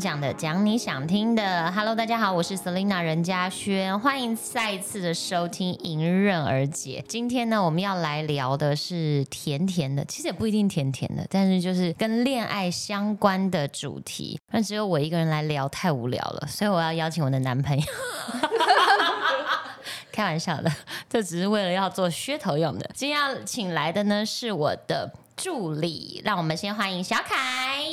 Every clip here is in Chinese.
讲的，讲你想听的。Hello，大家好，我是 Selina 任嘉轩，欢迎再一次的收听《迎刃而解》。今天呢，我们要来聊的是甜甜的，其实也不一定甜甜的，但是就是跟恋爱相关的主题。但只有我一个人来聊太无聊了，所以我要邀请我的男朋友。开玩笑的，这只是为了要做噱头用的。今天要请来的呢是我的助理，让我们先欢迎小凯。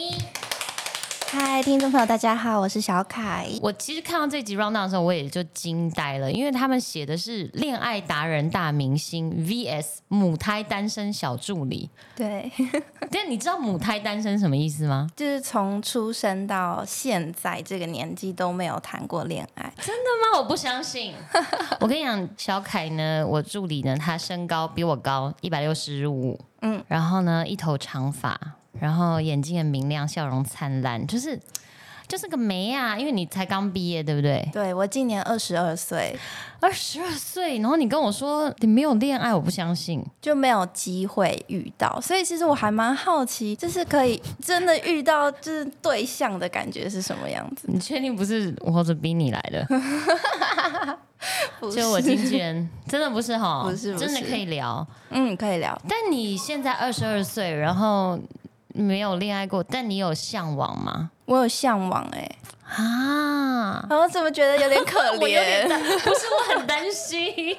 嗨，听众朋友，大家好，我是小凯。我其实看到这集 round down 的时候，我也就惊呆了，因为他们写的是恋爱达人大明星 vs 母胎单身小助理。对，但你知道母胎单身什么意思吗？就是从出生到现在这个年纪都没有谈过恋爱。真的吗？我不相信。我跟你讲，小凯呢，我助理呢，他身高比我高一百六十五，嗯，然后呢，一头长发。然后眼睛很明亮，笑容灿烂，就是就是个梅啊！因为你才刚毕业，对不对？对我今年二十二岁，二十二岁，然后你跟我说你没有恋爱，我不相信，就没有机会遇到。所以其实我还蛮好奇，就是可以真的遇到就是对象的感觉是什么样子？你确定不是我或者逼你来的？就我经纪人，真的不是哈，不是，真的可以聊，嗯，可以聊。但你现在二十二岁，然后。没有恋爱过，但你有向往吗？我有向往哎。啊！我怎么觉得有点可怜？不是，我很担心，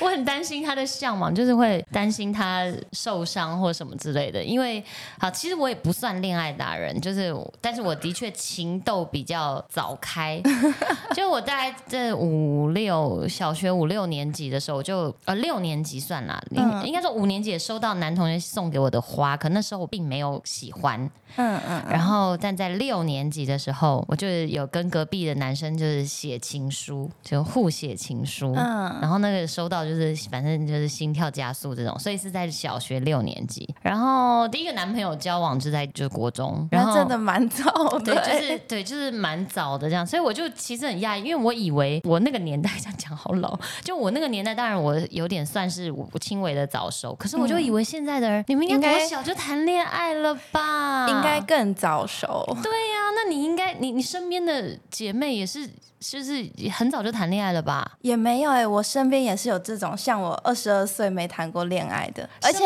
我很担心他的向往，就是会担心他受伤或什么之类的。因为，好，其实我也不算恋爱达人，就是，但是我的确情窦比较早开。就我大概在五六小学五六年级的时候，就呃六年级算啦，应该说五年级也收到男同学送给我的花，可那时候我并没有喜欢。嗯嗯。然后，但在六年级的时候，我就。有跟隔壁的男生就是写情书，就互写情书，嗯，然后那个收到就是反正就是心跳加速这种，所以是在小学六年级。然后第一个男朋友交往就在就是国中，然后真的蛮早的，对，就是对，就是蛮早的这样。所以我就其实很讶异，因为我以为我那个年代这样讲好老，就我那个年代，当然我有点算是我轻微的早熟，可是我就以为现在的人你们应该多小就谈恋爱了吧？应该更早熟。对呀，那你应该你你身边。的姐妹也是，就是很早就谈恋爱了吧？也没有哎，我身边也是有这种像我二十二岁没谈过恋爱的，而且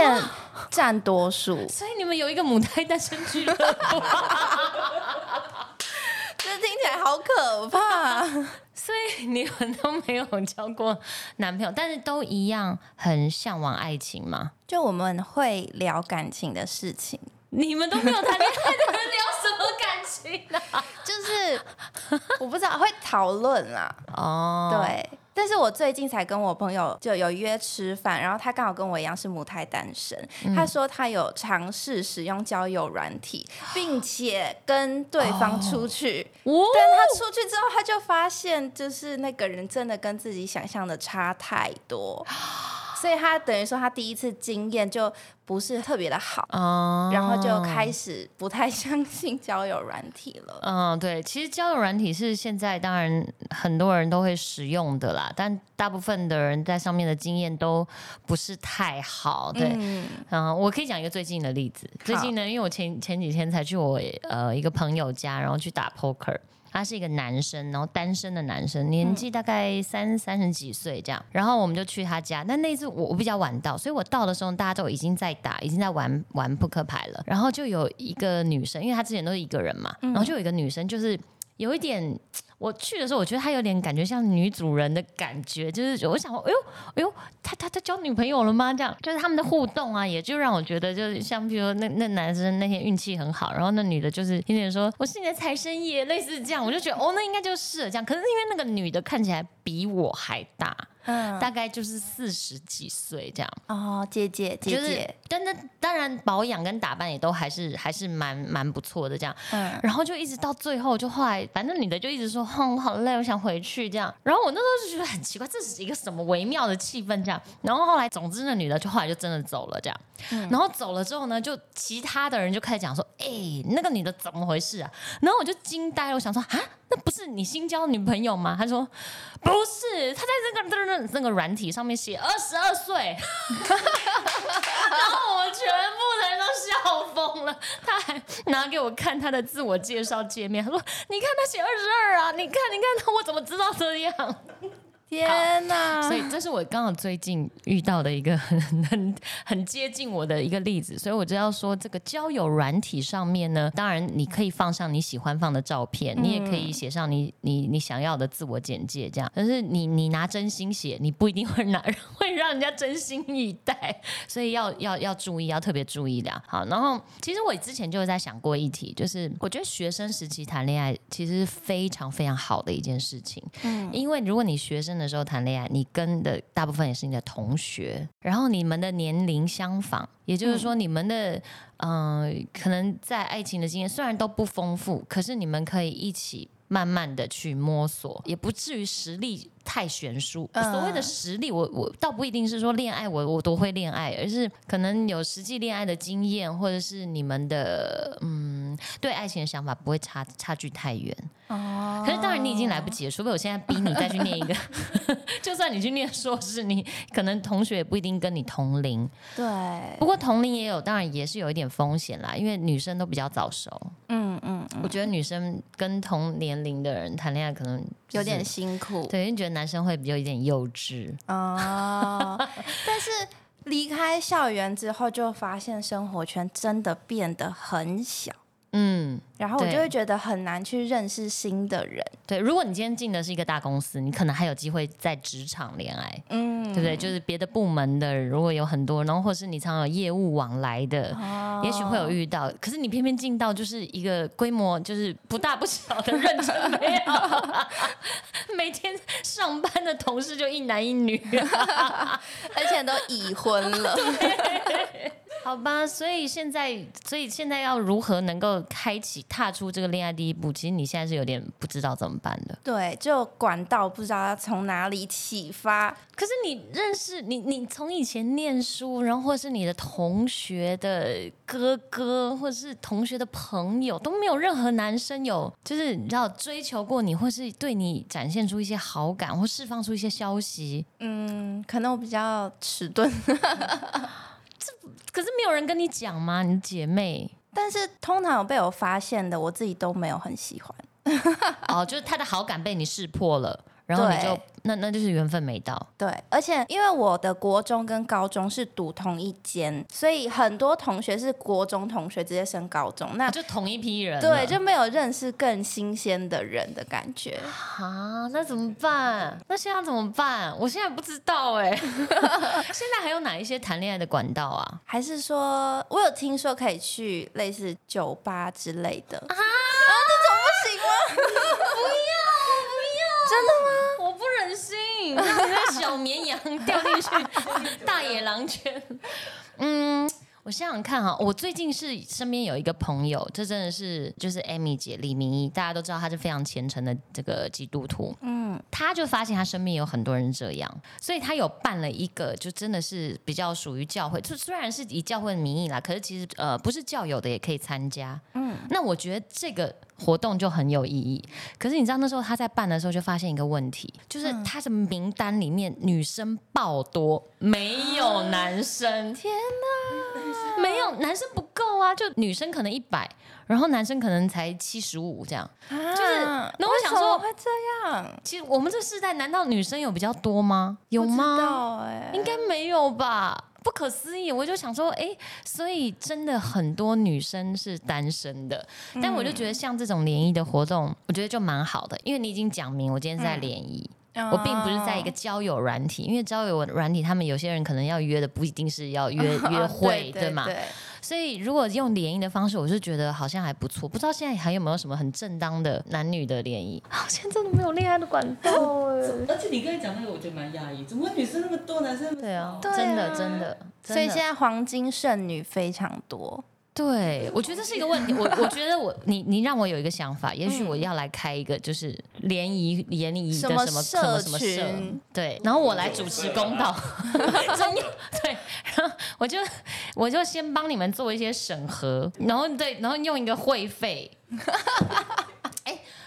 占多数。所以你们有一个母胎单身俱乐部，这听起来好可怕。所以你们都没有交过男朋友，但是都一样很向往爱情吗？就我们会聊感情的事情。你们都没有谈恋爱的人聊什么感情呢？就是我不知道会讨论啦。哦，对，但是我最近才跟我朋友就有约吃饭，然后他刚好跟我一样是母胎单身，他说他有尝试使用交友软体，并且跟对方出去，但他出去之后他就发现，就是那个人真的跟自己想象的差太多。所以他等于说，他第一次经验就不是特别的好，然后就开始不太相信交友软体了。嗯，对，其实交友软体是现在当然很多人都会使用的啦，但大部分的人在上面的经验都不是太好。对，嗯，我可以讲一个最近的例子。最近呢，因为我前前几天才去我呃一个朋友家，然后去打 poker。他是一个男生，然后单身的男生，年纪大概三三十几岁这样。然后我们就去他家，但那次我我比较晚到，所以我到的时候大家都已经在打，已经在玩玩扑克牌了。然后就有一个女生，因为他之前都是一个人嘛，然后就有一个女生，就是有一点。我去的时候，我觉得他有点感觉像女主人的感觉，就是我想说，哎呦，哎呦，他他他交女朋友了吗？这样就是他们的互动啊，也就让我觉得，就是像比如那那男生那天运气很好，然后那女的就是天天说我是你的财神爷，类似这样，我就觉得哦，那应该就是这样。可是因为那个女的看起来比我还大。嗯，大概就是四十几岁这样哦，姐姐姐姐，但那当然保养跟打扮也都还是还是蛮蛮不错的这样，嗯，然后就一直到最后，就后来反正女的就一直说，哼，我好累，我想回去这样，然后我那时候就觉得很奇怪，这是一个什么微妙的气氛这样，然后后来总之那女的就后来就真的走了这样，然后走了之后呢，就其他的人就开始讲说，哎，那个女的怎么回事啊？然后我就惊呆了，我想说啊。那不是你新交女朋友吗？他说不是，他在那个那个那个软体上面写二十二岁。后 我全部人都笑疯了。他还拿给我看他的自我介绍界面，他说：“你看他写二十二啊，你看，你看他，我怎么知道这样？”天哪！所以这是我刚好最近遇到的一个很很很接近我的一个例子，所以我就要说，这个交友软体上面呢，当然你可以放上你喜欢放的照片，你也可以写上你你你想要的自我简介，这样。但是你你拿真心写，你不一定会拿会让人家真心以待，所以要要要注意，要特别注意的。好，然后其实我之前就在想过一题，就是我觉得学生时期谈恋爱其实是非常非常好的一件事情，嗯，因为如果你学生的时候谈恋爱，你跟的大部分也是你的同学，然后你们的年龄相仿，也就是说你们的嗯，可能在爱情的经验虽然都不丰富，可是你们可以一起慢慢的去摸索，也不至于实力太悬殊。所谓的实力，我我倒不一定是说恋爱我我都会恋爱，而是可能有实际恋爱的经验，或者是你们的嗯对爱情的想法不会差差距太远。哦，可是当然你已经来不及了，除非我现在逼你再去念一个，就算你去念硕士，你可能同学也不一定跟你同龄。对，不过同龄也有，当然也是有一点风险啦，因为女生都比较早熟。嗯嗯，我觉得女生跟同年龄的人谈恋爱可能有点辛苦，对，因为觉得男生会比较有点幼稚。哦，但是离开校园之后，就发现生活圈真的变得很小。嗯，然后我就会觉得很难去认识新的人。对，如果你今天进的是一个大公司，你可能还有机会在职场恋爱，嗯，对不对？就是别的部门的，如果有很多，然后或是你常有业务往来的，也许会有遇到。可是你偏偏进到就是一个规模就是不大不小的认真没有，每天上班的同事就一男一女，而且都已婚了。好吧，所以现在，所以现在要如何能够开启、踏出这个恋爱第一步？其实你现在是有点不知道怎么办的。对，就管道不知道要从哪里启发。可是你认识你，你从以前念书，然后或是你的同学的哥哥，或者是同学的朋友，都没有任何男生有，就是你知道追求过你，或是对你展现出一些好感，或释放出一些消息。嗯，可能我比较迟钝。这可是没有人跟你讲吗？你姐妹，但是通常有被我发现的，我自己都没有很喜欢。哦，就是他的好感被你识破了。然后你就那那就是缘分没到，对，而且因为我的国中跟高中是读同一间，所以很多同学是国中同学直接升高中，那就同一批人，对，就没有认识更新鲜的人的感觉啊，那怎么办？那现在怎么办？我现在不知道哎，现在还有哪一些谈恋爱的管道啊？还是说我有听说可以去类似酒吧之类的啊？啊，这种不行吗？不要。真的吗？我不小绵羊掉进去大野狼圈。嗯，我想想看哈，我最近是身边有一个朋友，这真的是就是 Amy 姐李明一，大家都知道她是非常虔诚的这个基督徒。嗯，她就发现她身边有很多人这样，所以她有办了一个，就真的是比较属于教会，就虽然是以教会的名义啦，可是其实呃不是教友的也可以参加。嗯，那我觉得这个。活动就很有意义，可是你知道那时候他在办的时候就发现一个问题，就是他的名单里面女生爆多，没有男生。天哪，没有男生不够啊！就女生可能一百，然后男生可能才七十五这样。就是，那我想说会这样？其实我们这世代难道女生有比较多吗？有吗？应该没有吧。不可思议，我就想说，哎，所以真的很多女生是单身的，但我就觉得像这种联谊的活动，我觉得就蛮好的，因为你已经讲明我今天是在联谊，我并不是在一个交友软体，因为交友软体他们有些人可能要约的不一定是要约 约会，对吗？所以，如果用联谊的方式，我是觉得好像还不错。不知道现在还有没有什么很正当的男女的联谊？好像真的没有恋爱的管道哎。而且你刚才讲那个，我觉得蛮讶异，怎么女生那么多，男生对啊，真的真的。所以现在黄金剩女非常多。对，我觉得这是一个问题。我我觉得我你你让我有一一个想法，也许我要来开一个就是联谊联谊的什么什么什么社，对，然后我来主持公道，对，然后我就我就先帮你们做一些审核，然后对，然后用一个会费。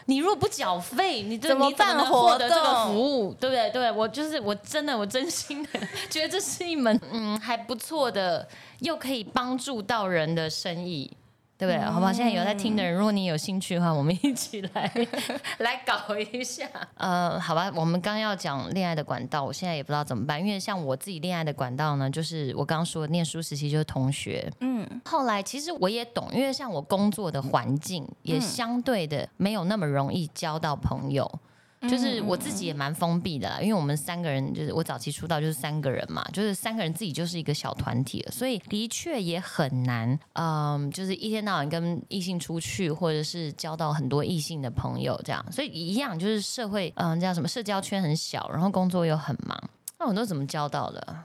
你如果不缴费，你怎么办获得这个服务？对不对？对我就是我真的我真心的觉得这是一门嗯还不错的，又可以帮助到人的生意。对不对？好不好？现在有在听的人，如果你有兴趣的话，我们一起来 来搞一下。呃，好吧，我们刚要讲恋爱的管道，我现在也不知道怎么办，因为像我自己恋爱的管道呢，就是我刚刚说念书时期就是同学，嗯，后来其实我也懂，因为像我工作的环境也相对的没有那么容易交到朋友。就是我自己也蛮封闭的，啦，因为我们三个人就是我早期出道就是三个人嘛，就是三个人自己就是一个小团体了，所以的确也很难，嗯，就是一天到晚跟异性出去，或者是交到很多异性的朋友这样，所以一样就是社会，嗯，叫什么社交圈很小，然后工作又很忙，那我都怎么交到的？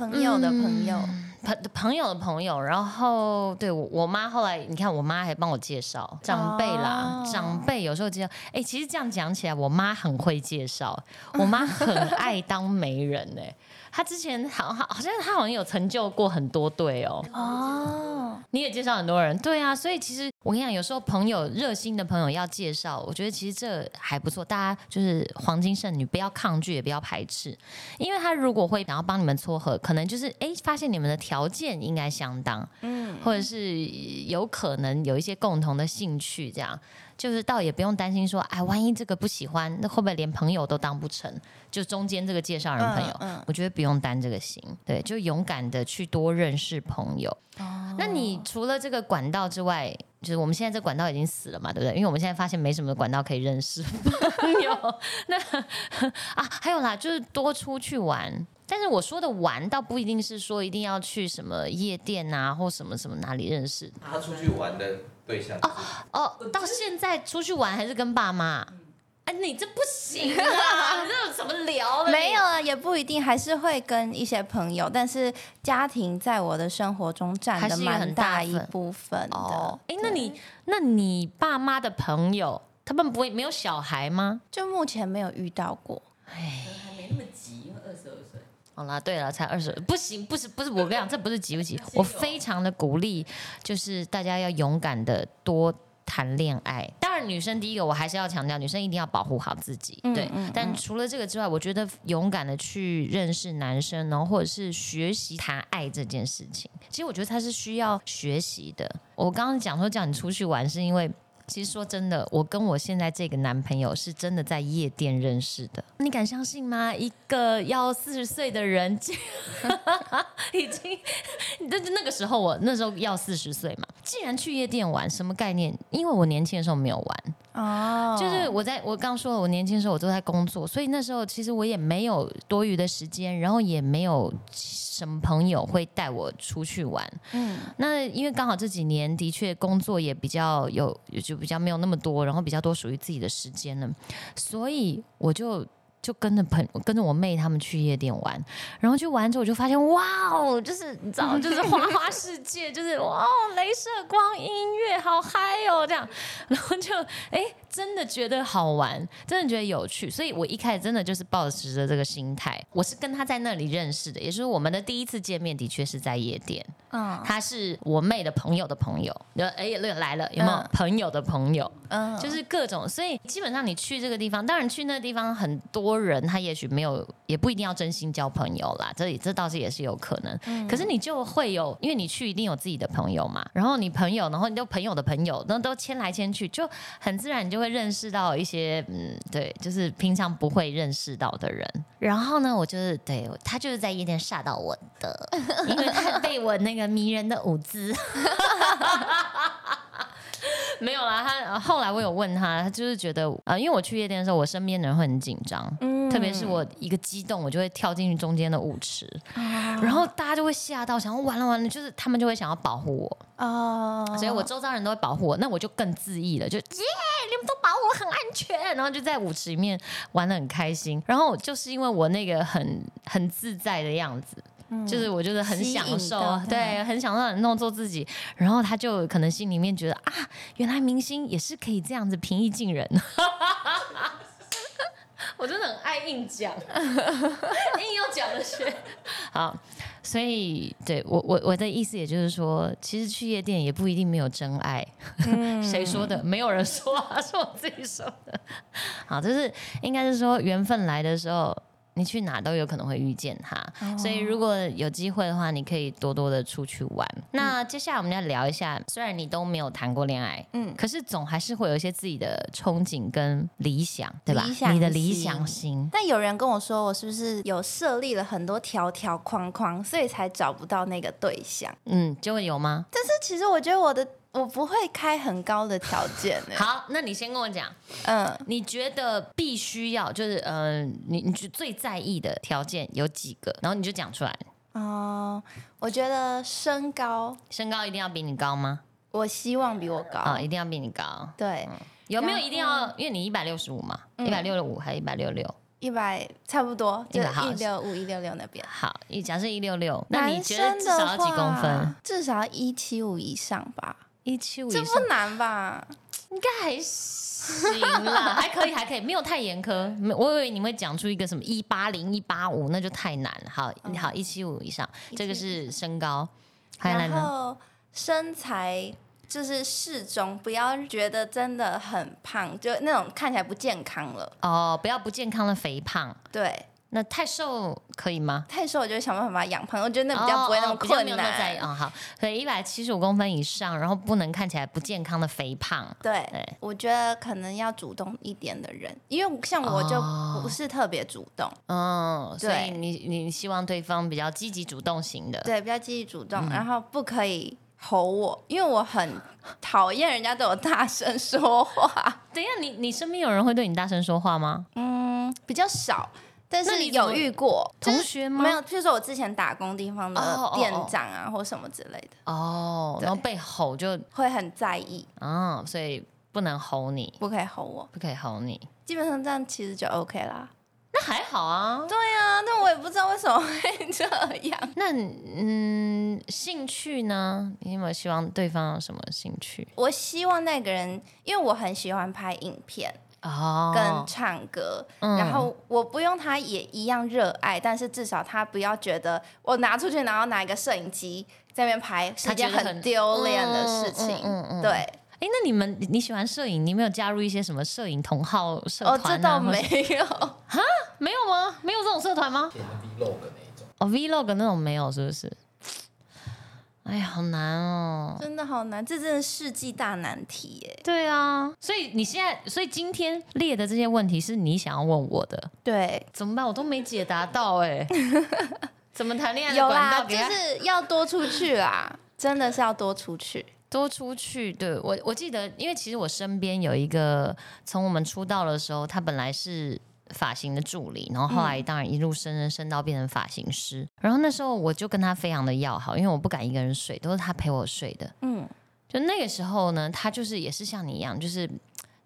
朋友的朋友。朋朋友的朋友，然后对我我妈后来，你看我妈还帮我介绍长辈啦，长辈有时候介绍，哎，其实这样讲起来，我妈很会介绍，我妈很爱当媒人哎。他之前好好好像他好像有成就过很多对哦哦，你也介绍很多人对啊，所以其实我跟你讲，有时候朋友热心的朋友要介绍，我觉得其实这还不错。大家就是黄金圣女，不要抗拒，也不要排斥，因为他如果会想要帮你们撮合，可能就是哎发现你们的条件应该相当，嗯，或者是有可能有一些共同的兴趣这样。就是倒也不用担心说，哎，万一这个不喜欢，那会不会连朋友都当不成？就中间这个介绍人朋友，我觉得不用担这个心，对，就勇敢的去多认识朋友。哦，那你除了这个管道之外，就是我们现在这管道已经死了嘛，对不对？因为我们现在发现没什么管道可以认识朋友。那 啊，还有啦，就是多出去玩。但是我说的玩，倒不一定是说一定要去什么夜店啊，或什么什么哪里认识。他出去玩的。对象哦哦，到现在出去玩还是跟爸妈？哎，你这不行啊！这怎么聊？没有啊，也不一定，还是会跟一些朋友。但是家庭在我的生活中占的蛮大一部分的。哎，那你那你爸妈的朋友，他们不会没有小孩吗？就目前没有遇到过。哎，还没那么急，因为二十。好啦，对了，才二十，不行，不是，不是，我跟你讲，这不是急不急，我非常的鼓励，就是大家要勇敢的多谈恋爱。当然，女生第一个，我还是要强调，女生一定要保护好自己，对。但除了这个之外，我觉得勇敢的去认识男生，然后或者是学习谈爱这件事情，其实我觉得他是需要学习的。我刚刚讲说叫你出去玩，是因为。其实说真的，我跟我现在这个男朋友是真的在夜店认识的。你敢相信吗？一个要四十岁的人，已经，那那个时候我那时候要四十岁嘛，既然去夜店玩，什么概念？因为我年轻的时候没有玩。哦，就是我在我刚说了，我年轻的时候我都在工作，所以那时候其实我也没有多余的时间，然后也没有什么朋友会带我出去玩。嗯，那因为刚好这几年的确工作也比较有，就比较没有那么多，然后比较多属于自己的时间了，所以我就。就跟着朋跟着我妹他们去夜店玩，然后去玩之后我就发现哇哦，就是你知道，就是花花世界，就是哇，哦镭射光音乐好嗨哦，这样，然后就哎。真的觉得好玩，真的觉得有趣，所以我一开始真的就是抱持着这个心态。我是跟他在那里认识的，也就是我们的第一次见面，的确是在夜店。嗯，他是我妹的朋友的朋友，就哎来了，有没有朋友的朋友？嗯，就是各种，所以基本上你去这个地方，当然去那个地方很多人，他也许没有，也不一定要真心交朋友啦。这里这倒是也是有可能。嗯，可是你就会有，因为你去一定有自己的朋友嘛，然后你朋友，然后你都朋友的朋友，那都牵来牵去，就很自然你就。会认识到一些嗯，对，就是平常不会认识到的人。然后呢，我就是对他就是在夜店吓到我的，因为他被我那个迷人的舞姿。没有啦，他后来我有问他，他就是觉得啊，因为我去夜店的时候，我身边的人会很紧张，特别是我一个激动，我就会跳进去中间的舞池，然后大家就会吓到，想完了完了，就是他们就会想要保护我。哦，所以我周遭人都会保护我，那我就更自意了，就耶，你们都保护我很安全，然后就在舞池里面玩的很开心，然后就是因为我那个很很自在的样子。就是我就是很享受，对，很享受弄做自己，然后他就可能心里面觉得啊，原来明星也是可以这样子平易近人，我真的很爱硬讲，硬要讲的些，好。所以对我我我的意思也就是说，其实去夜店也不一定没有真爱。谁说的？没有人说啊，是我自己说的。好，就是应该是说缘分来的时候。你去哪都有可能会遇见他，所以如果有机会的话，你可以多多的出去玩。那接下来我们要聊一下，虽然你都没有谈过恋爱，嗯，可是总还是会有一些自己的憧憬跟理想，对吧？你的理想型。但有人跟我说，我是不是有设立了很多条条框框，所以才找不到那个对象？嗯，就会有吗？但是其实我觉得我的。我不会开很高的条件呢。好，那你先跟我讲，嗯，你觉得必须要就是，嗯，你你最在意的条件有几个？然后你就讲出来。哦，我觉得身高，身高一定要比你高吗？我希望比我高。啊，一定要比你高。对，有没有一定要？因为你一百六十五嘛，一百六十五还是一百六六？一百差不多，就一六五一六六那边。好，假设一六六，那你觉得至少要几公分？至少要一七五以上吧。一七五，这不难吧？应该还行啦，还可以，还可以，没有太严苛。我以为你会讲出一个什么一八零、一八五，那就太难了。好，好，一七五以上，这个是身高。然后身材就是适中，不要觉得真的很胖，就那种看起来不健康了。哦，不要不健康的肥胖。对。那太瘦可以吗？太瘦我就想办法把它养胖，我觉得那比较不会那么困难。哦，好，所以一百七十五公分以上，然后不能看起来不健康的肥胖。对，我觉得可能要主动一点的人，因为像我就不是特别主动。嗯，所以你你希望对方比较积极主动型的？对，比较积极主动，然后不可以吼我，因为我很讨厌人家对我大声说话。等一下，你你身边有人会对你大声说话吗？嗯，比较少。但是有遇过同学吗？没有，譬如说我之前打工地方的店长啊，或什么之类的。哦，然后被吼就会很在意。哦，所以不能吼你，不可以吼我，不可以吼你。基本上这样其实就 OK 啦。那还好啊。对啊，但我也不知道为什么会这样。那嗯，兴趣呢？你有没有希望对方有什么兴趣？我希望那个人，因为我很喜欢拍影片。哦，跟唱歌，然后我不用他也一样热爱，但是至少他不要觉得我拿出去，然后拿一个摄影机在那边拍是件很丢脸的事情。对，哎，那你们你喜欢摄影，你没有加入一些什么摄影同好社团？哦，这倒没有，哈，没有吗？没有这种社团吗？vlog 那一种，哦，vlog 那种没有，是不是？哎呀，好难哦！真的好难，这真的世纪大难题耶。对啊，所以你现在，所以今天列的这些问题是你想要问我的。对，怎么办？我都没解答到哎。怎么谈恋爱？有啦，就是要多出去啦，真的是要多出去，多出去。对我，我记得，因为其实我身边有一个，从我们出道的时候，他本来是。发型的助理，然后后来当然一路升升升到变成发型师。然后那时候我就跟他非常的要好，因为我不敢一个人睡，都是他陪我睡的。嗯，就那个时候呢，他就是也是像你一样，就是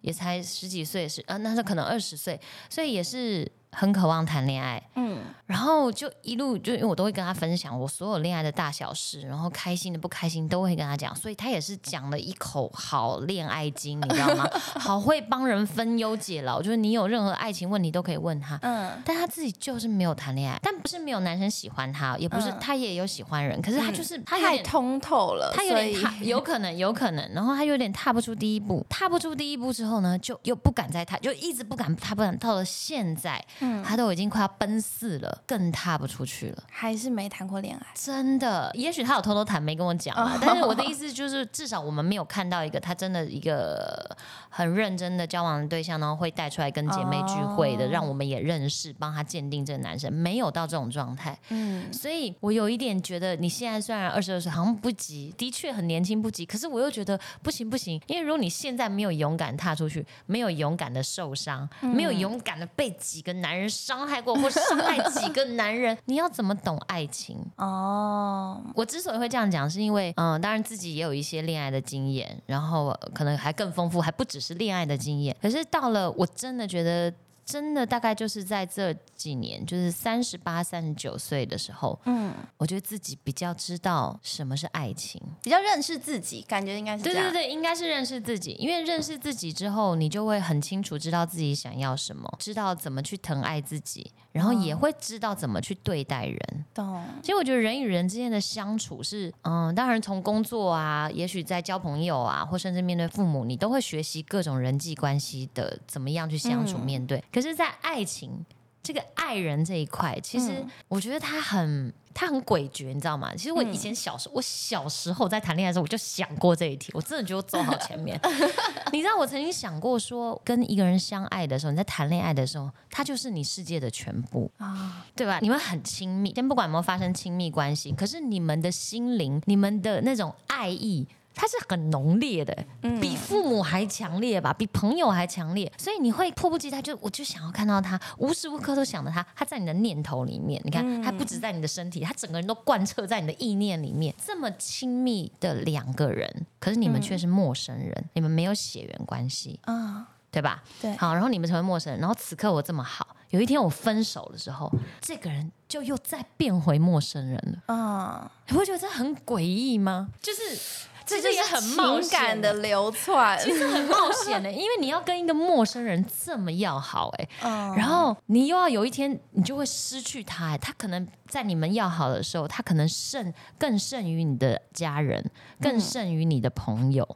也才十几岁，是呃，那时候可能二十岁，所以也是。很渴望谈恋爱，嗯，然后就一路就因为我都会跟他分享我所有恋爱的大小事，然后开心的不开心都会跟他讲，所以他也是讲了一口好恋爱经，你知道吗？好会帮人分忧解劳，就是你有任何爱情问题都可以问他，嗯，但他自己就是没有谈恋爱，但不是没有男生喜欢他，也不是他也有喜欢人，可是他就是他太通透了，他有点踏，有可能有可能，然后他有点踏不出第一步，踏不出第一步之后呢，就又不敢再踏，就一直不敢，踏不敢，到了现在。他都已经快要奔四了，更踏不出去了，还是没谈过恋爱。真的，也许他有偷偷谈，没跟我讲啊。但是我的意思就是，至少我们没有看到一个他真的一个很认真的交往的对象，然后会带出来跟姐妹聚会的，让我们也认识，帮他鉴定这个男生，没有到这种状态。嗯，所以我有一点觉得，你现在虽然二十二岁，好像不急，的确很年轻，不急。可是我又觉得不行不行，因为如果你现在没有勇敢踏出去，没有勇敢的受伤，没有勇敢的被几个男人伤。伤害过或伤害几个男人，你要怎么懂爱情？哦，我之所以会这样讲，是因为嗯，当然自己也有一些恋爱的经验，然后可能还更丰富，还不只是恋爱的经验。可是到了我真的觉得真的大概就是在这几年，就是三十八、三十九岁的时候，嗯，我觉得自己比较知道什么是爱情，比较认识自己，感觉应该是对对对，应该是认识自己，因为认识自己之后，你就会很清楚知道自己想要什么，知道怎么去疼爱自己，然后也会知道怎么去对待人。懂。其实我觉得人与人之间的相处是，嗯，当然从工作啊，也许在交朋友啊，或甚至面对父母，你都会学习各种人际关系的怎么样去相处面对。可是，在爱情这个爱人这一块，其实我觉得他很他很诡谲，你知道吗？其实我以前小时候，我小时候在谈恋爱的时候，我就想过这一题。我真的觉得我走好前面。你知道，我曾经想过说，跟一个人相爱的时候，你在谈恋爱的时候，他就是你世界的全部啊，对吧？你们很亲密，先不管有没有发生亲密关系，可是你们的心灵，你们的那种爱意。它是很浓烈的，比父母还强烈吧，比朋友还强烈，所以你会迫不及待，就我就想要看到他，无时无刻都想着他，他在你的念头里面，你看，他不止在你的身体，他整个人都贯彻在你的意念里面。这么亲密的两个人，可是你们却是陌生人，你们没有血缘关系啊，对吧？对，好，然后你们成为陌生人，然后此刻我这么好，有一天我分手的时候，这个人就又再变回陌生人了啊，你会觉得这很诡异吗？就是。这就是很冒险的流窜，其实很冒险的，因为你要跟一个陌生人这么要好，哎，然后你又要有一天你就会失去他，他可能在你们要好的时候，他可能胜更胜于你的家人，更胜于你的朋友，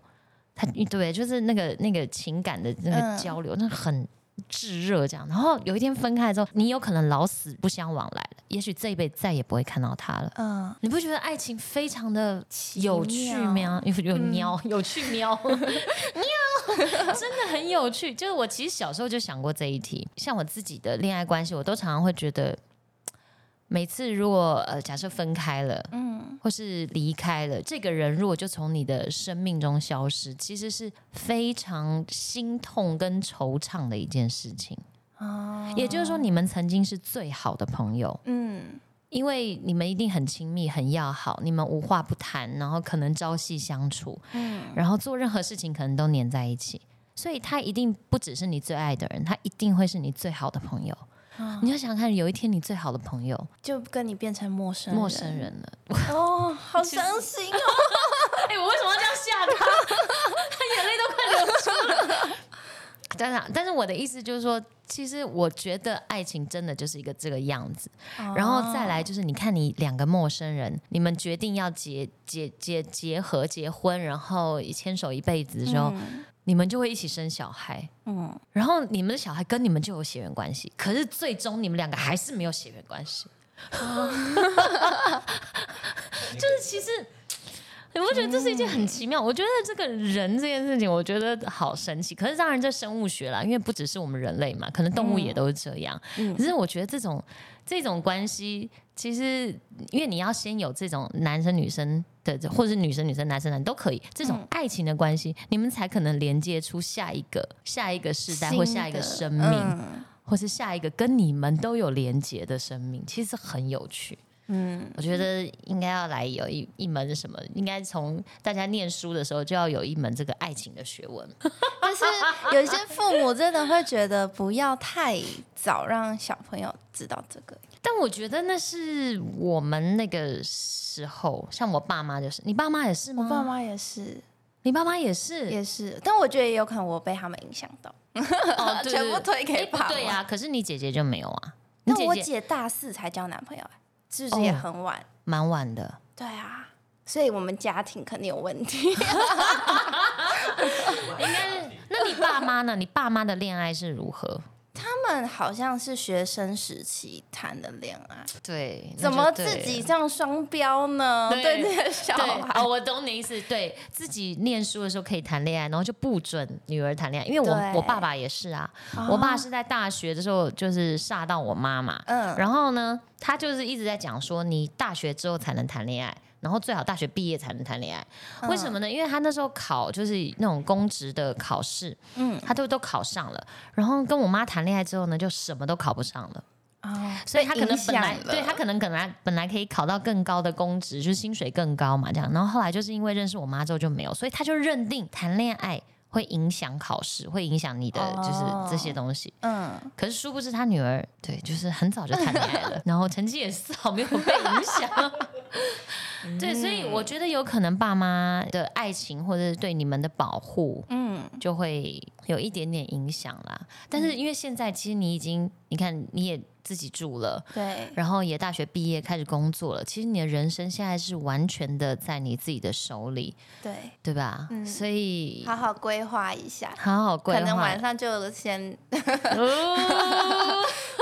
他对，就是那个那个情感的那个交流，那很。炙热这样，然后有一天分开之后，你有可能老死不相往来了，也许这一辈子再也不会看到他了。嗯，你不觉得爱情非常的有趣吗？有有喵，有趣喵，喵，真的很有趣。就是我其实小时候就想过这一题，像我自己的恋爱关系，我都常常会觉得。每次如果呃假设分开了，嗯，或是离开了，这个人如果就从你的生命中消失，其实是非常心痛跟惆怅的一件事情哦，也就是说，你们曾经是最好的朋友，嗯，因为你们一定很亲密、很要好，你们无话不谈，然后可能朝夕相处，嗯，然后做任何事情可能都黏在一起，所以他一定不只是你最爱的人，他一定会是你最好的朋友。你要想想看，有一天你最好的朋友就跟你变成陌生陌生人了，哦，好伤心哦！哎，我为什么要这样吓他？他 眼泪都快流出了。但是，但是我的意思就是说，其实我觉得爱情真的就是一个这个样子。然后再来就是，你看你两个陌生人，你们决定要结结结结合结婚，然后牵手一辈子的时候。你们就会一起生小孩，嗯，然后你们的小孩跟你们就有血缘关系，可是最终你们两个还是没有血缘关系，就是其实，你不觉得这是一件很奇妙？我觉得这个人这件事情，我觉得好神奇。可是当然这生物学啦，因为不只是我们人类嘛，可能动物也都是这样。可是我觉得这种这种关系，其实因为你要先有这种男生女生。的，或者是女生女生男生男都可以，这种爱情的关系，你们才可能连接出下一个下一个世代或下一个生命，或是下一个跟你们都有连接的生命，其实很有趣。嗯，我觉得应该要来有一一门什么，应该从大家念书的时候就要有一门这个爱情的学问。但是有一些父母真的会觉得不要太早让小朋友知道这个。但我觉得那是我们那个时候，像我爸妈就是，你爸妈也是吗？我爸妈也是，你爸妈也是，也是。但我觉得也有可能我被他们影响到，哦 全部推给爸。对呀，可是你姐姐就没有啊？那我姐大四才交男朋友，是不是也很晚？蛮晚的。对啊，所以我们家庭肯定有问题。应该是，那你爸妈呢？你爸妈的恋爱是如何？他们好像是学生时期谈的恋爱，对，怎么自己这样双标呢？对那个小孩，我懂你意思。对自己念书的时候可以谈恋爱，然后就不准女儿谈恋爱，因为我我爸爸也是啊，我爸是在大学的时候就是煞到我妈妈，嗯，然后呢，他就是一直在讲说，你大学之后才能谈恋爱。然后最好大学毕业才能谈恋爱，为什么呢？因为他那时候考就是那种公职的考试，嗯，他都都考上了。然后跟我妈谈恋爱之后呢，就什么都考不上了。哦，所以他可能本来对他可能本来本来可以考到更高的公职，就是薪水更高嘛，这样。然后后来就是因为认识我妈之后就没有，所以他就认定谈恋爱会影响考试，会影响你的就是这些东西。嗯，可是殊不知他女儿对，就是很早就谈恋爱了，然后成绩也丝毫没有被影响。对，所以我觉得有可能爸妈的爱情或者是对你们的保护，嗯，就会有一点点影响啦。但是因为现在其实你已经，你看你也。自己住了，对，然后也大学毕业开始工作了。其实你的人生现在是完全的在你自己的手里，对，对吧？所以好好规划一下，好好规划。可能晚上就先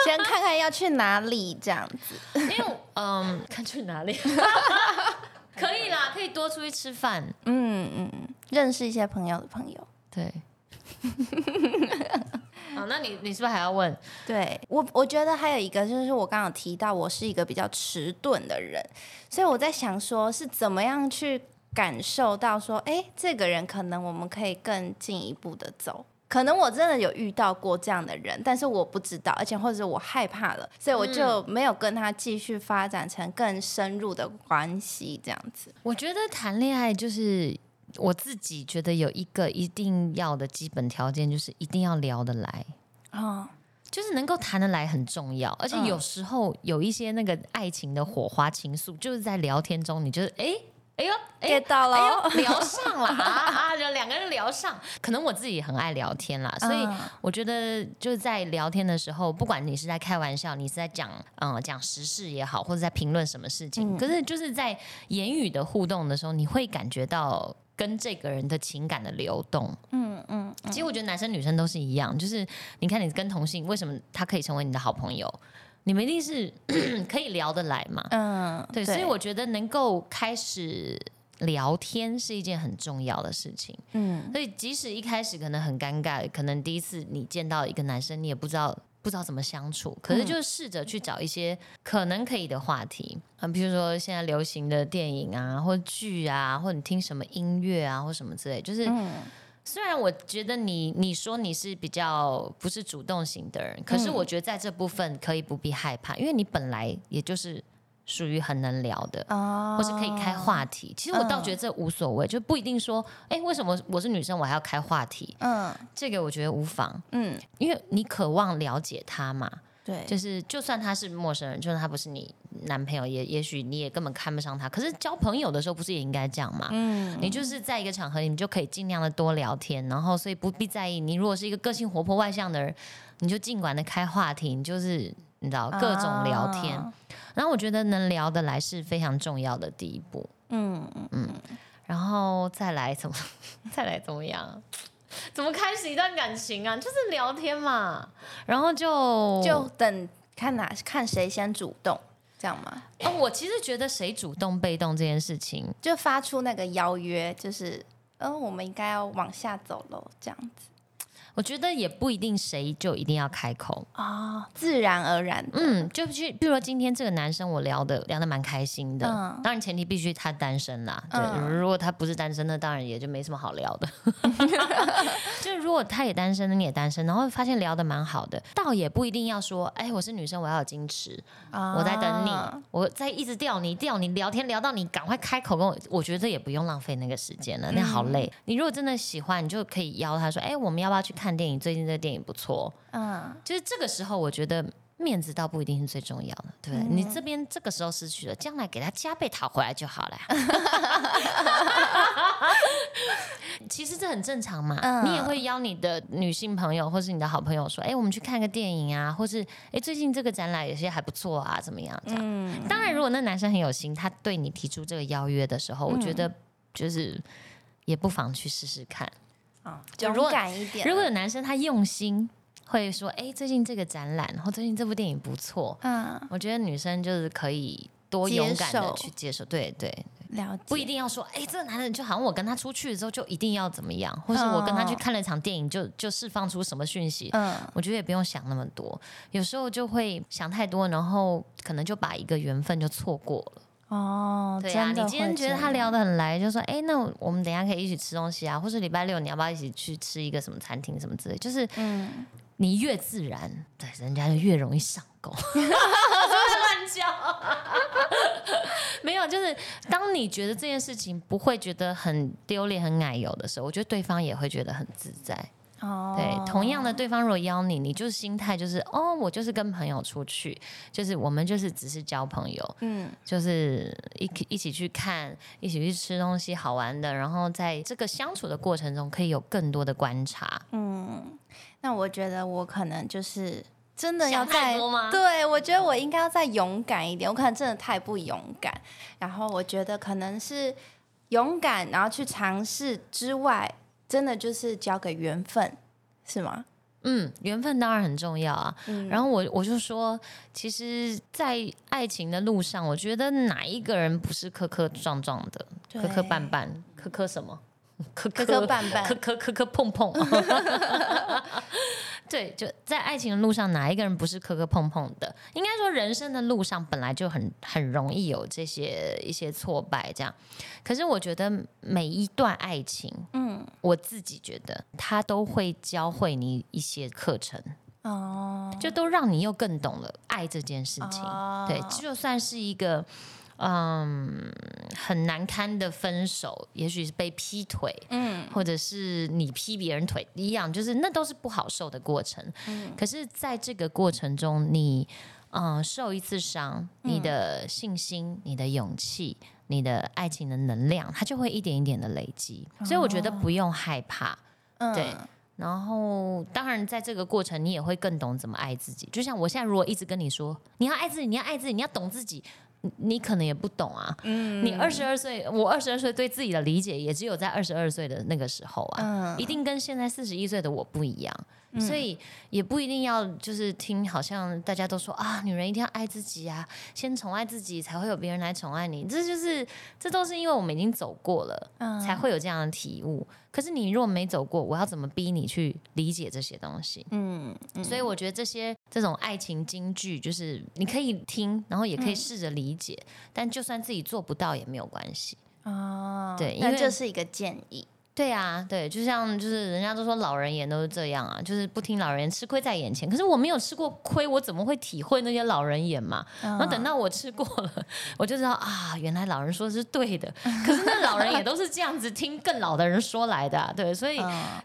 先看看要去哪里这样子。因为嗯，看去哪里 可以啦，可以多出去吃饭，嗯嗯，认识一些朋友的朋友，对。好，那你你是不是还要问？对我，我觉得还有一个就是我刚刚提到，我是一个比较迟钝的人，所以我在想说，是怎么样去感受到说，哎，这个人可能我们可以更进一步的走。可能我真的有遇到过这样的人，但是我不知道，而且或者我害怕了，所以我就没有跟他继续发展成更深入的关系。这样子，我觉得谈恋爱就是。我自己觉得有一个一定要的基本条件，就是一定要聊得来啊，就是能够谈得来很重要。而且有时候有一些那个爱情的火花、情愫，就是在聊天中，你就是哎哎呦，get 到了，聊上了啊啊，就两个人聊上。可能我自己很爱聊天啦，所以我觉得就是在聊天的时候，不管你是在开玩笑，你是在讲嗯讲时事也好，或者在评论什么事情，可是就是在言语的互动的时候，你会感觉到。跟这个人的情感的流动，嗯嗯，其实我觉得男生女生都是一样，就是你看你跟同性，为什么他可以成为你的好朋友？你们一定是 可以聊得来嘛，嗯，对，所以我觉得能够开始聊天是一件很重要的事情，嗯，所以即使一开始可能很尴尬，可能第一次你见到一个男生，你也不知道。不知道怎么相处，可是就试着去找一些可能可以的话题。啊，比如说现在流行的电影啊，或剧啊，或者你听什么音乐啊，或什么之类。就是虽然我觉得你你说你是比较不是主动型的人，可是我觉得在这部分可以不必害怕，因为你本来也就是。属于很能聊的，或是可以开话题。其实我倒觉得这无所谓，就不一定说，哎，为什么我是女生我还要开话题？嗯，这个我觉得无妨。嗯，因为你渴望了解他嘛。对，就是就算他是陌生人，就算他不是你男朋友，也也许你也根本看不上他。可是交朋友的时候不是也应该这样吗？嗯，你就是在一个场合你们就可以尽量的多聊天，然后所以不必在意。你如果是一个个性活泼外向的人，你就尽管的开话题，你就是你知道各种聊天。然后我觉得能聊得来是非常重要的第一步。嗯嗯，然后再来怎么 再来怎么样？怎么开始一段感情啊？就是聊天嘛。然后就就等看哪看谁先主动，这样吗？哦，我其实觉得谁主动被动这件事情，就发出那个邀约，就是嗯，我们应该要往下走喽，这样子。我觉得也不一定谁就一定要开口啊，自然而然。嗯，就去，比如说今天这个男生我聊的聊的蛮开心的，当然前提必须他单身啦。对，如果他不是单身，那当然也就没什么好聊的。就如果他也单身，你也单身，然后发现聊的蛮好的，倒也不一定要说，哎，我是女生，我要有矜持，我在等你，我在一直吊你吊你聊天聊到你赶快开口跟我，我觉得也不用浪费那个时间了，那好累。你如果真的喜欢，你就可以邀他说，哎，我们要不要去看？看电影，最近这个电影不错。嗯，就是这个时候，我觉得面子倒不一定是最重要的，对不对？你这边这个时候失去了，将来给他加倍讨回来就好了。其实这很正常嘛。你也会邀你的女性朋友或是你的好朋友说：“哎，我们去看个电影啊，或是哎，最近这个展览有些还不错啊，怎么样？”这样。当然，如果那男生很有心，他对你提出这个邀约的时候，我觉得就是也不妨去试试看。勇敢一点。如果有男生他用心，会说：“哎，最近这个展览，或最近这部电影不错。”嗯，我觉得女生就是可以多勇敢的去接受。对对，了解。不一定要说：“哎，这个男人就好像我跟他出去的时候就一定要怎么样，或是我跟他去看了一场电影就就释放出什么讯息。”嗯，我觉得也不用想那么多。有时候就会想太多，然后可能就把一个缘分就错过了。哦，对啊，你今天觉得他聊得很来，就说，哎，那我们等下可以一起吃东西啊，或者礼拜六你要不要一起去吃一个什么餐厅什么之类，就是，嗯，你越自然，对，人家就越容易上钩。乱叫，没有，就是当你觉得这件事情不会觉得很丢脸、很矮油的时候，我觉得对方也会觉得很自在。哦，对，同样的，对方如果邀你，你就是心态就是哦，我就是跟朋友出去，就是我们就是只是交朋友，嗯，就是一一起去看，一起去吃东西，好玩的，然后在这个相处的过程中，可以有更多的观察。嗯，那我觉得我可能就是真的要再对我觉得我应该要再勇敢一点，我可能真的太不勇敢。然后我觉得可能是勇敢，然后去尝试之外。真的就是交给缘分，是吗？嗯，缘分当然很重要啊。然后我我就说，其实，在爱情的路上，我觉得哪一个人不是磕磕撞撞的，磕磕绊绊，磕磕什么？磕磕磕绊绊，磕磕磕磕碰碰。对，就在爱情的路上，哪一个人不是磕磕碰碰的？应该说，人生的路上本来就很很容易有这些一些挫败，这样。可是我觉得每一段爱情，嗯，我自己觉得他都会教会你一些课程哦，就都让你又更懂了爱这件事情。对，就算是一个。嗯，很难堪的分手，也许是被劈腿，嗯，或者是你劈别人腿一样，就是那都是不好受的过程。嗯，可是在这个过程中，你嗯受一次伤，你的信心、你的勇气、你的爱情的能量，它就会一点一点的累积。所以我觉得不用害怕，对。然后，当然在这个过程，你也会更懂怎么爱自己。就像我现在如果一直跟你说，你要爱自己，你要爱自己，你要懂自己。你可能也不懂啊，你二十二岁，我二十二岁对自己的理解也只有在二十二岁的那个时候啊，一定跟现在四十一岁的我不一样。所以也不一定要就是听，好像大家都说啊，女人一定要爱自己啊，先宠爱自己，才会有别人来宠爱你。这就是这都是因为我们已经走过了，才会有这样的体悟。可是你若没走过，我要怎么逼你去理解这些东西？嗯，所以我觉得这些这种爱情金句，就是你可以听，然后也可以试着理解，但就算自己做不到也没有关系哦。对，因为这是一个建议。对啊，对，就像就是人家都说老人言都是这样啊，就是不听老人言，吃亏在眼前。可是我没有吃过亏，我怎么会体会那些老人言嘛？那等到我吃过了，我就知道啊，原来老人说的是对的。可是那老人也都是这样子听更老的人说来的，啊对，所以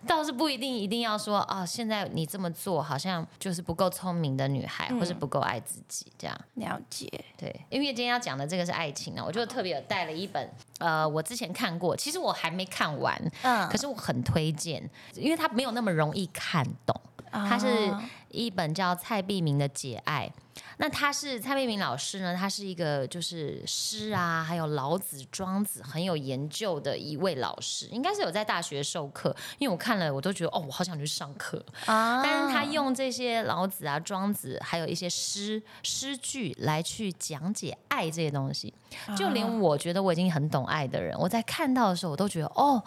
倒是不一定一定要说啊，现在你这么做好像就是不够聪明的女孩，或是不够爱自己这样。了解，对，因为今天要讲的这个是爱情啊，我就特别有带了一本，呃，我之前看过，其实我还没看完。嗯，可是我很推荐，因为它没有那么容易看懂。它是一本叫蔡碧明的《解爱》。那他是蔡佩明老师呢？他是一个就是诗啊，还有老子、庄子很有研究的一位老师，应该是有在大学授课。因为我看了，我都觉得哦，我好想去上课啊。但是他用这些老子啊、庄子，还有一些诗诗句来去讲解爱这些东西，就连我觉得我已经很懂爱的人，我在看到的时候，我都觉得哦。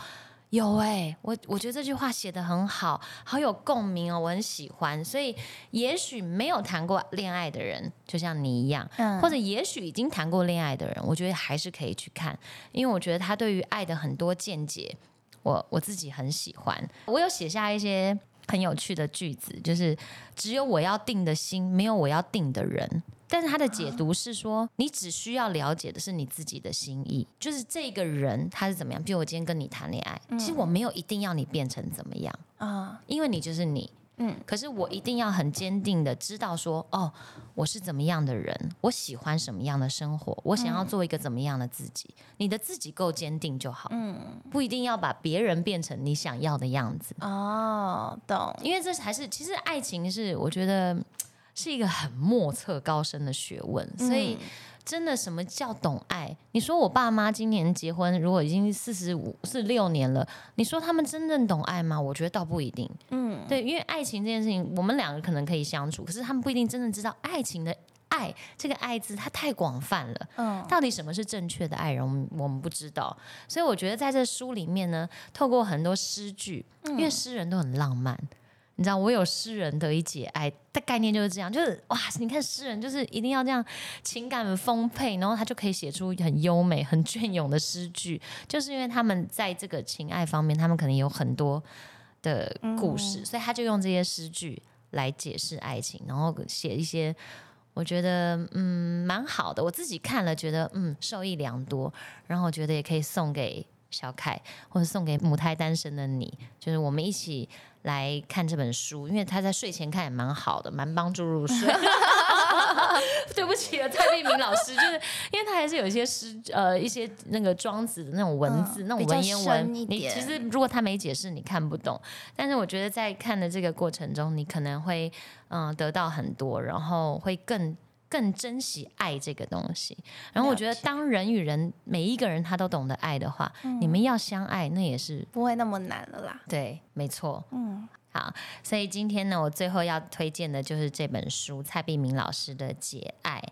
有哎，我我觉得这句话写的很好，好有共鸣哦，我很喜欢。所以，也许没有谈过恋爱的人，就像你一样，或者也许已经谈过恋爱的人，我觉得还是可以去看，因为我觉得他对于爱的很多见解，我我自己很喜欢。我有写下一些很有趣的句子，就是只有我要定的心，没有我要定的人。但是他的解读是说，你只需要了解的是你自己的心意，就是这个人他是怎么样。比如我今天跟你谈恋爱，其实我没有一定要你变成怎么样啊，因为你就是你，嗯。可是我一定要很坚定的知道说，哦，我是怎么样的人，我喜欢什么样的生活，我想要做一个怎么样的自己。你的自己够坚定就好，嗯，不一定要把别人变成你想要的样子。哦，懂。因为这才是，其实爱情是我觉得。是一个很莫测高深的学问，所以真的什么叫懂爱？你说我爸妈今年结婚，如果已经四十五、四六年了，你说他们真正懂爱吗？我觉得倒不一定。嗯，对，因为爱情这件事情，我们两个可能可以相处，可是他们不一定真正知道爱情的爱这个爱字，它太广泛了。嗯，到底什么是正确的爱人，我们我们不知道。所以我觉得在这书里面呢，透过很多诗句，因为诗人都很浪漫。你知道我有诗人得以解爱的概念就是这样，就是哇，你看诗人就是一定要这样情感丰沛，然后他就可以写出很优美、很隽永的诗句，就是因为他们在这个情爱方面，他们可能有很多的故事，所以他就用这些诗句来解释爱情，然后写一些我觉得嗯蛮好的，我自己看了觉得嗯受益良多，然后我觉得也可以送给小凯，或者送给母胎单身的你，就是我们一起来看这本书，因为他在睡前看也蛮好的，蛮帮助入睡。对不起啊，蔡立明老师，就是因为他还是有一些诗呃一些那个庄子的那种文字，那种文言文，你其实如果他没解释，你看不懂。但是我觉得在看的这个过程中，你可能会嗯得到很多，然后会更更珍惜爱这个东西。然后我觉得，当人与人每一个人他都懂得爱的话，你们要相爱，那也是不会那么难了啦。对，没错。嗯。好，所以今天呢，我最后要推荐的就是这本书，蔡碧明老师的《解爱》。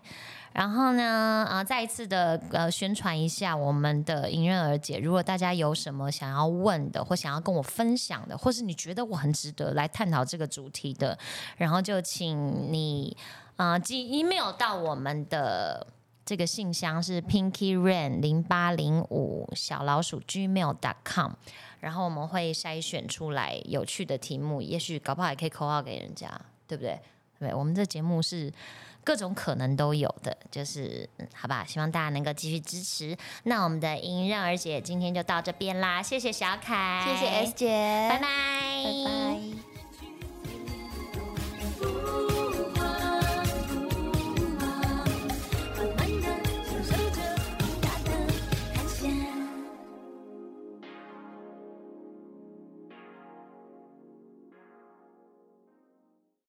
然后呢，呃，再一次的呃宣传一下我们的迎刃而解。如果大家有什么想要问的，或想要跟我分享的，或是你觉得我很值得来探讨这个主题的，然后就请你啊，寄 email 到我们的这个信箱是 pinky ran 零八零五小老鼠 gmail.com，然后我们会筛选出来有趣的题目，也许搞不好也可以扣号给人家，对不对？对，我们这节目是各种可能都有的，就是、嗯、好吧？希望大家能够继续支持。那我们的迎刃而解今天就到这边啦，谢谢小凯，谢谢 S 姐，拜拜。拜拜